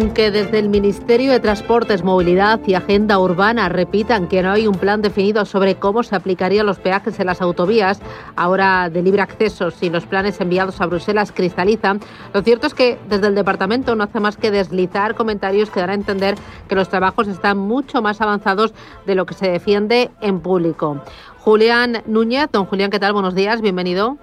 Aunque desde el Ministerio de Transportes, Movilidad y Agenda Urbana repitan que no hay un plan definido sobre cómo se aplicarían los peajes en las autovías, ahora de libre acceso, si los planes enviados a Bruselas cristalizan, lo cierto es que desde el departamento no hace más que deslizar comentarios que dan a entender que los trabajos están mucho más avanzados de lo que se defiende en público. Julián Núñez, don Julián, ¿qué tal? Buenos días, bienvenido.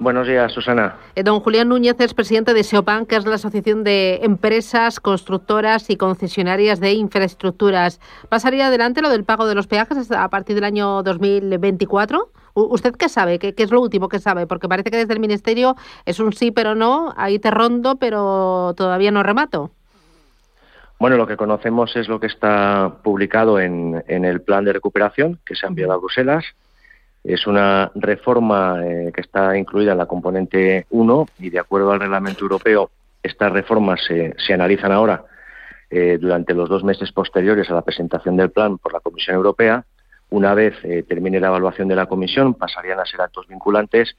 Buenos días, Susana. Eh, don Julián Núñez es presidente de SEOPAN, que es la Asociación de Empresas Constructoras y Concesionarias de Infraestructuras. ¿Pasaría adelante lo del pago de los peajes a partir del año 2024? ¿Usted qué sabe? ¿Qué, es lo último que sabe? Porque parece que desde el Ministerio es un sí, pero no. Ahí te rondo, pero todavía no remato. Bueno, lo que conocemos es lo que está publicado en, en el plan de recuperación que se ha enviado a Bruselas es una reforma eh, que está incluida en la componente 1 y de acuerdo al reglamento europeo, estas reformas se, se analizan ahora eh, durante los dos meses posteriores a la presentación del plan por la Comisión Europea. Una vez eh, termine la evaluación de la Comisión, pasarían a ser actos vinculantes.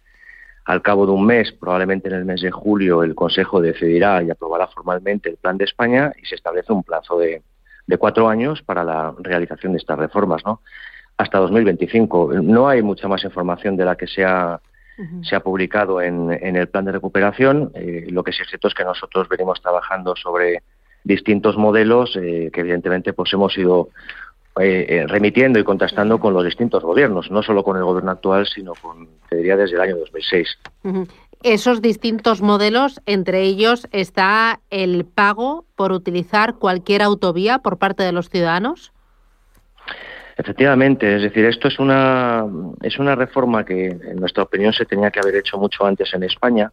Al cabo de un mes, probablemente en el mes de julio, el Consejo decidirá y aprobará formalmente el plan de España y se establece un plazo de, de cuatro años para la realización de estas reformas. ¿no? Hasta 2025. No hay mucha más información de la que se ha, se ha publicado en, en, el plan de recuperación. Eh, lo que sí es cierto es que nosotros venimos trabajando sobre distintos modelos eh, que evidentemente pues hemos ido eh, remitiendo y contrastando con los distintos gobiernos, no solo con el gobierno actual, sino con, te diría, desde el año 2006. Esos distintos modelos, entre ellos está el pago por utilizar cualquier autovía por parte de los ciudadanos. Efectivamente, es decir, esto es una, es una reforma que, en nuestra opinión, se tenía que haber hecho mucho antes en España.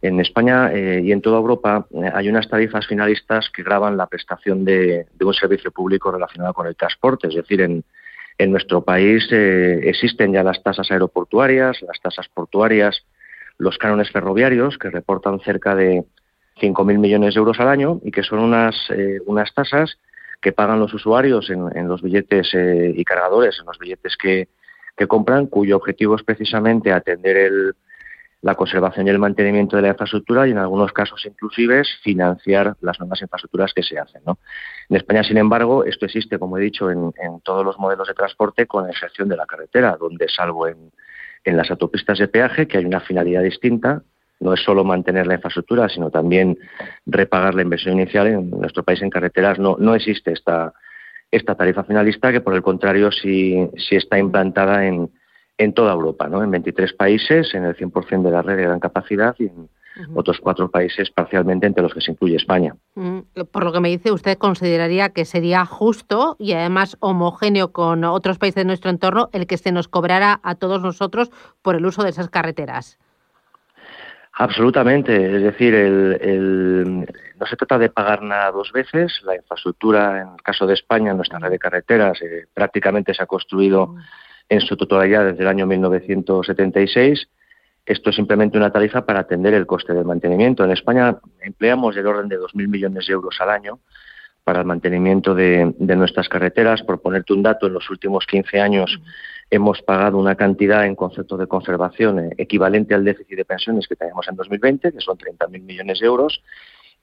En España eh, y en toda Europa eh, hay unas tarifas finalistas que graban la prestación de, un servicio público relacionado con el transporte. Es decir, en, en nuestro país eh, existen ya las tasas aeroportuarias, las tasas portuarias, los cánones ferroviarios, que reportan cerca de 5.000 millones de euros al año y que son unas, unas tasas que pagan los usuarios en, los billetes eh, y cargadores, en los billetes que, compran, cuyo objetivo es precisamente atender el, la conservación y el mantenimiento de la infraestructura y en algunos casos inclusive financiar las nuevas infraestructuras que se hacen. En España, sin embargo, esto existe, como he dicho, en, todos los modelos de transporte, con excepción de la carretera, donde salvo en las autopistas de peaje, que hay una finalidad distinta, no es solo mantener la infraestructura, sino también repagar la inversión inicial. En nuestro país en carreteras no, no existe esta, esta tarifa finalista, que por el contrario sí, sí está implantada en, en toda Europa, ¿no? en 23 países, en el 100% de la red de gran capacidad y en otros cuatro países parcialmente, entre los que se incluye España. Mm, por lo que me dice, ¿usted consideraría que sería justo y además homogéneo con otros países de nuestro entorno el que se nos cobrara a todos nosotros por el uso de esas carreteras? Absolutamente, es decir, no se trata de pagar nada dos veces. La infraestructura, en el caso de España, nuestra red de carreteras eh, prácticamente se ha construido en su totalidad desde el año 1976. Esto es simplemente una tarifa para atender el coste del mantenimiento. En España empleamos el orden de 2.000 millones de euros al año para el mantenimiento de, de, nuestras carreteras. Por ponerte un dato, en los últimos 15 años hemos pagado una cantidad en concepto de conservación eh, equivalente al déficit de pensiones que tenemos en 2020, que son 30.000 millones de euros,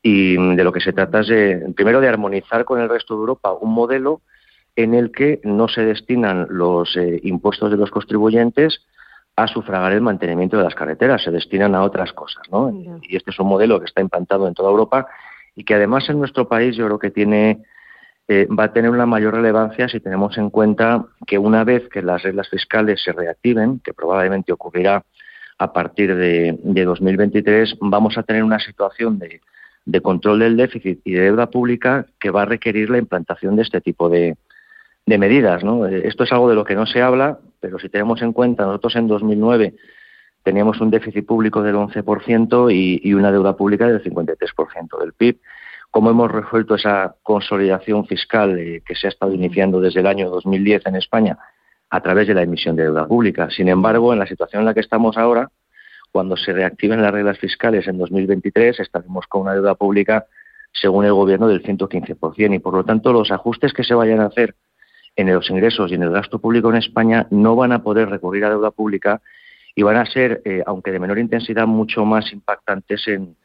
y mm, de lo que se trata es, de, primero, de armonizar con el resto de Europa un modelo en el que no se destinan los eh, impuestos de los contribuyentes a sufragar el mantenimiento de las carreteras, se destinan a otras cosas. ¿no? Y este es un modelo que está implantado en toda Europa y que además en nuestro país yo creo que tiene eh, va a tener una mayor relevancia si tenemos en cuenta que una vez que las reglas fiscales se reactiven, que probablemente ocurrirá a partir de, 2023, vamos a tener una situación de, control del déficit y de deuda pública que va a requerir la implantación de este tipo de, medidas. Esto es algo de lo que no se habla, pero si tenemos en cuenta, nosotros en 2009 teníamos un déficit público del 11% y, y una deuda pública del 53% del PIB cómo hemos resuelto esa consolidación fiscal eh, que se ha estado iniciando desde el año 2010 en España a través de la emisión de deuda pública. Sin embargo, en la situación en la que estamos ahora, cuando se reactiven las reglas fiscales en 2023, estaremos con una deuda pública, según el Gobierno, del 115%. Y, por lo tanto, los ajustes que se vayan a hacer en los ingresos y en el gasto público en España no van a poder recurrir a deuda pública y van a ser, eh, aunque de menor intensidad, mucho más impactantes en,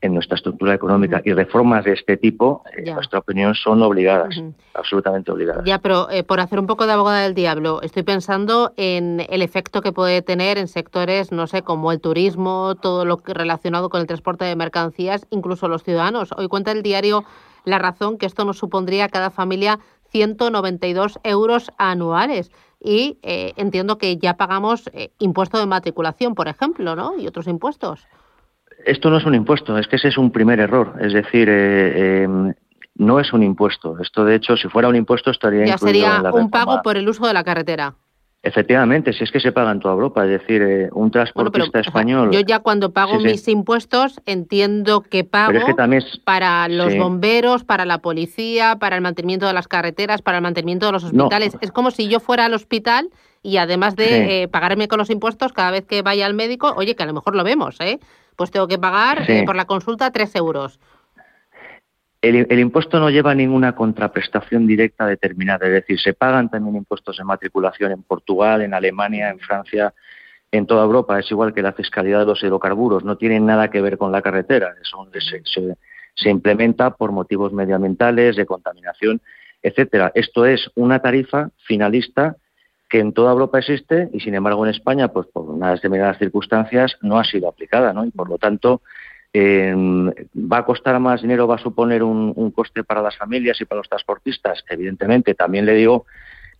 en nuestra estructura económica. Y reformas de este tipo, en nuestra opinión, son obligadas, absolutamente obligadas. Ya, pero eh, por hacer un poco de abogada del diablo, estoy pensando en el efecto que puede tener en sectores, no sé, como el turismo, todo lo relacionado con el transporte de mercancías, incluso los ciudadanos. Hoy cuenta el diario La Razón que esto nos supondría a cada familia 192 euros anuales. Y eh, entiendo que ya pagamos eh, impuesto de matriculación, por ejemplo, ¿no? Y otros impuestos. Esto no es un impuesto, es que ese es un primer error. Es decir, eh, em, no es un impuesto. Esto, de hecho, si fuera un impuesto, estaría ya sería un pago por el uso de la carretera. Efectivamente, si es que se paga en toda Europa, es decir, eh, un transportista español. yo ya cuando pago mis impuestos entiendo que pago para los bomberos, para la policía, para el mantenimiento de las carreteras, para el mantenimiento de los hospitales. Es como si yo fuera al hospital y además de eh, pagarme con los impuestos cada vez que vaya al médico, oye, que a lo mejor lo vemos, ¿eh? pues tengo que pagar eh, por la consulta tres euros. El, impuesto no lleva ninguna contraprestación directa determinada, es decir, se pagan también impuestos de matriculación en Portugal, en Alemania, en Francia, en toda Europa. Es igual que la fiscalidad de los hidrocarburos, no tiene nada que ver con la carretera, se, se implementa por motivos medioambientales, de contaminación, etcétera. Esto es una tarifa finalista que en toda Europa existe y sin embargo en España, pues por unas determinadas circunstancias, no ha sido aplicada, ¿no? Y por lo tanto, em, ¿va a costar más dinero? ¿Va a suponer un, coste para las familias y para los transportistas? Evidentemente, también le digo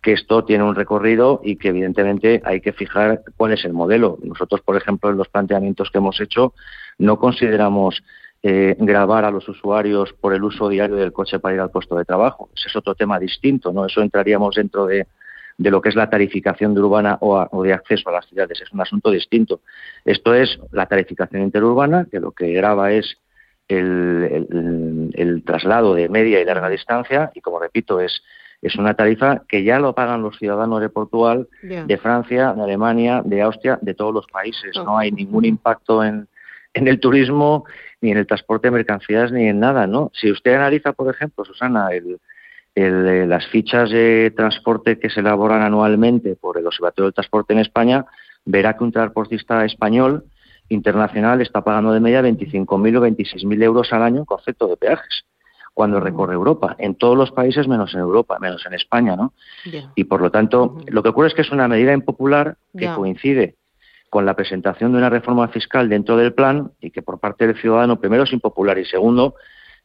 que esto tiene un recorrido y que evidentemente hay que fijar cuál es el modelo. Nosotros, por ejemplo, en los planteamientos que hemos hecho, no consideramos eh, grabar a los usuarios por el uso diario del coche para ir al puesto de trabajo. Ese es otro tema distinto, ¿no? Eso entraríamos dentro de, de lo que es la tarificación de urbana o, de acceso a las ciudades. Es un asunto distinto. Esto es la tarificación interurbana, que lo que graba es el, traslado de media y larga distancia, y como repito, es, es una tarifa que ya lo pagan los ciudadanos de Portugal, de Francia, de Alemania, de Austria, de todos los países. No hay ningún impacto en, en el turismo, ni en el transporte de mercancías, ni en nada, ¿no? Si usted analiza, por ejemplo, Susana, el, el, las fichas de transporte que se elaboran anualmente por el Observatorio del Transporte en España, verá que un transportista español internacional está pagando de media 25.000 o 26.000 euros al año en concepto de peajes cuando recorre Europa, en todos los países menos en Europa, menos en España, ¿no? Y por lo tanto, lo que ocurre es que es una medida impopular que coincide con la presentación de una reforma fiscal dentro del plan y que por parte del ciudadano primero es impopular y segundo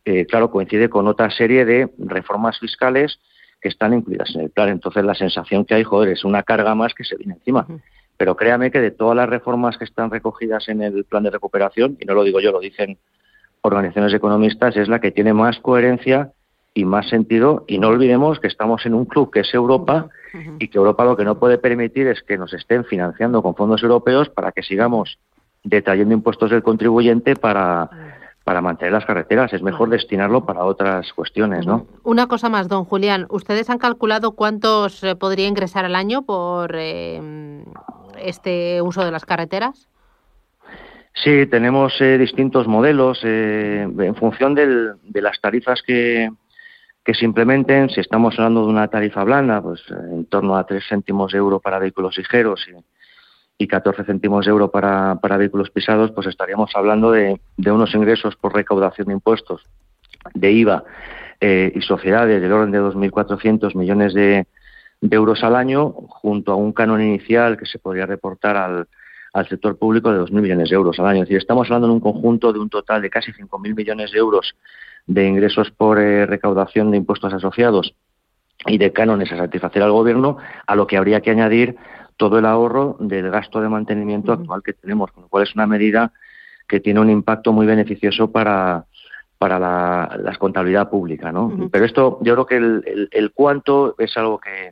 eh, claro, coincide con otra serie de reformas fiscales que están incluidas en el plan. Entonces, la sensación que hay, joder, es una carga más que se viene encima. Pero créame que de todas las reformas que están recogidas en el plan de recuperación, y no lo digo yo, lo dicen organizaciones economistas, es la que tiene más coherencia y más sentido. Y no olvidemos que estamos en un club que es Europa y que Europa lo que no puede permitir es que nos estén financiando con fondos europeos para que sigamos detrayendo impuestos del contribuyente para para mantener las carreteras. Es mejor destinarlo para otras cuestiones, ¿no? Una cosa más, don Julián. ¿Ustedes han calculado cuántos eh, podría ingresar al año por eh, este uso de las carreteras? Sí, tenemos eh, distintos modelos en función de las tarifas que, que se implementen. Si estamos hablando de una tarifa blanda, pues en torno a 3 céntimos de euro para vehículos ligeros y y 14 céntimos de euro para, vehículos pisados, pues estaríamos hablando de, unos ingresos por recaudación de impuestos, de IVA eh, y sociedades del orden de 2.400 millones de, euros al año, junto a un canon inicial que se podría reportar al, al sector público de 2.000 millones de euros al año. Es decir, estamos hablando en un conjunto de un total de casi 5.000 millones de euros de ingresos por eh, recaudación de impuestos asociados y de cánones a satisfacer al gobierno, a lo que habría que añadir todo el ahorro del gasto de mantenimiento actual que tenemos, con lo cual es una medida que tiene un impacto muy beneficioso para, para la, contabilidad pública, ¿no? Pero esto, yo creo que el, el, cuánto es algo que,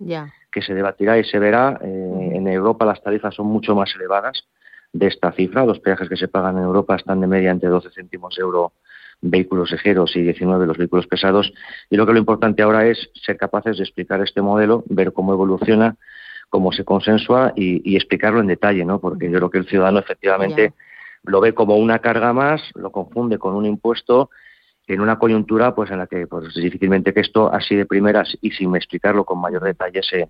que se debatirá y se verá. Eh, en Europa las tarifas son mucho más elevadas de esta cifra. Los peajes que se pagan en Europa están de media entre 12 céntimos de euro vehículos ligeros y 19 los vehículos pesados. Y lo que lo importante ahora es ser capaces de explicar este modelo, ver cómo evoluciona cómo se consensua y, explicarlo en detalle, ¿no? Porque yo creo que el ciudadano efectivamente lo ve como una carga más, lo confunde con un impuesto en una coyuntura pues en la que pues difícilmente que esto así de primeras y sin explicarlo con mayor detalle se,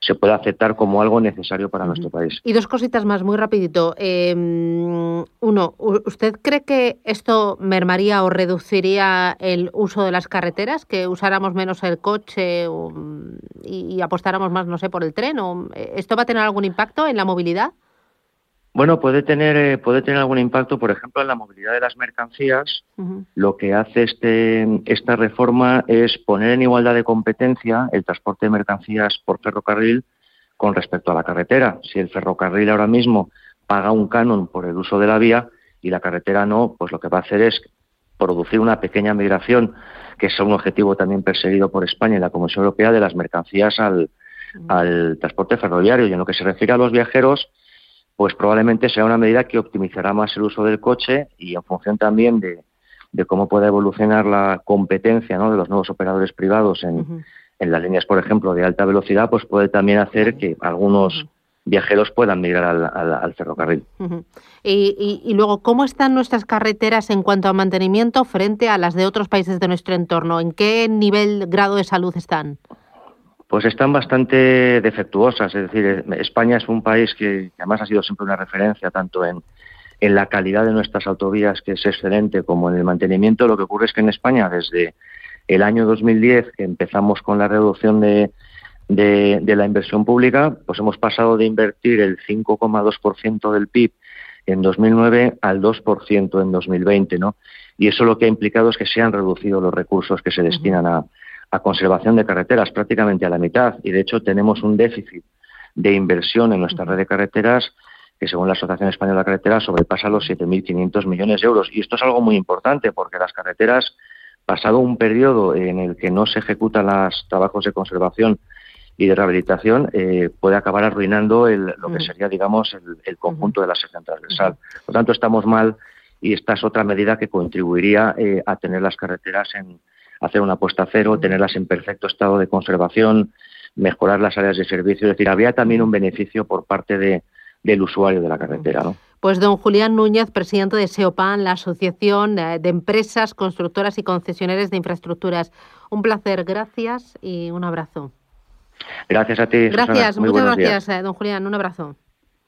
se puede aceptar como algo necesario para nuestro país. Y dos cositas más, muy rapidito. Em, uno, ¿usted cree que esto mermaría o reduciría el uso de las carreteras? ¿Que usáramos menos el coche y, y, apostáramos más, no sé, por el tren? ¿O ¿Esto va a tener algún impacto en la movilidad? Bueno, puede tener, eh, puede tener algún impacto, por ejemplo, en la movilidad de las mercancías. Lo que hace este, esta reforma es poner en igualdad de competencia el transporte de mercancías por ferrocarril con respecto a la carretera. Si el ferrocarril ahora mismo paga un canon por el uso de la vía y la carretera no, pues lo que va a hacer es producir una pequeña migración, que es un objetivo también perseguido por España y la Comisión Europea, de las mercancías al, al transporte ferroviario. Y en lo que se refiere a los viajeros, pues probablemente sea una medida que optimizará más el uso del coche y en función también de, cómo pueda evolucionar la competencia ¿no? de los nuevos operadores privados en, en, las líneas, por ejemplo, de alta velocidad, pues puede también hacer que algunos viajeros puedan migrar al, ferrocarril. y, y, luego, ¿cómo están nuestras carreteras en cuanto a mantenimiento frente a las de otros países de nuestro entorno? ¿En qué nivel, grado de salud están? Pues están bastante defectuosas. Es decir, España es un país que, además ha sido siempre una referencia tanto en, en la calidad de nuestras autovías, que es excelente, como en el mantenimiento. Lo que ocurre es que en España, desde el año 2010, que empezamos con la reducción de, de, de la inversión pública, pues hemos pasado de invertir el 5,2% del PIB en 2009 al 2% en 2020, ¿no? Y eso lo que ha implicado es que se han reducido los recursos que se destinan a, a conservación de carreteras prácticamente a la mitad y de hecho tenemos un déficit de inversión en nuestra red de carreteras que según la Asociación Española de Carreteras sobrepasa los 7.500 millones de euros. Y esto es algo muy importante porque las carreteras, pasado un periodo en el que no se ejecutan los trabajos de conservación y de rehabilitación, eh, puede acabar arruinando lo que sería, digamos, el, conjunto de la sección transversal. Por lo tanto, estamos mal y esta es otra medida que contribuiría eh, a tener las carreteras en, hacer una apuesta a cero, tenerlas en perfecto estado de conservación, mejorar las áreas de servicio. Es decir, habría también un beneficio por parte de, del usuario de la carretera. ¿no? Pues don Julián Núñez, presidente de SEOPAN, la Asociación de Empresas, Constructoras y Concesionarias de Infraestructuras. Un placer, gracias y un abrazo. Gracias a ti. Gracias, muchas gracias, eh, don Julián. Un abrazo.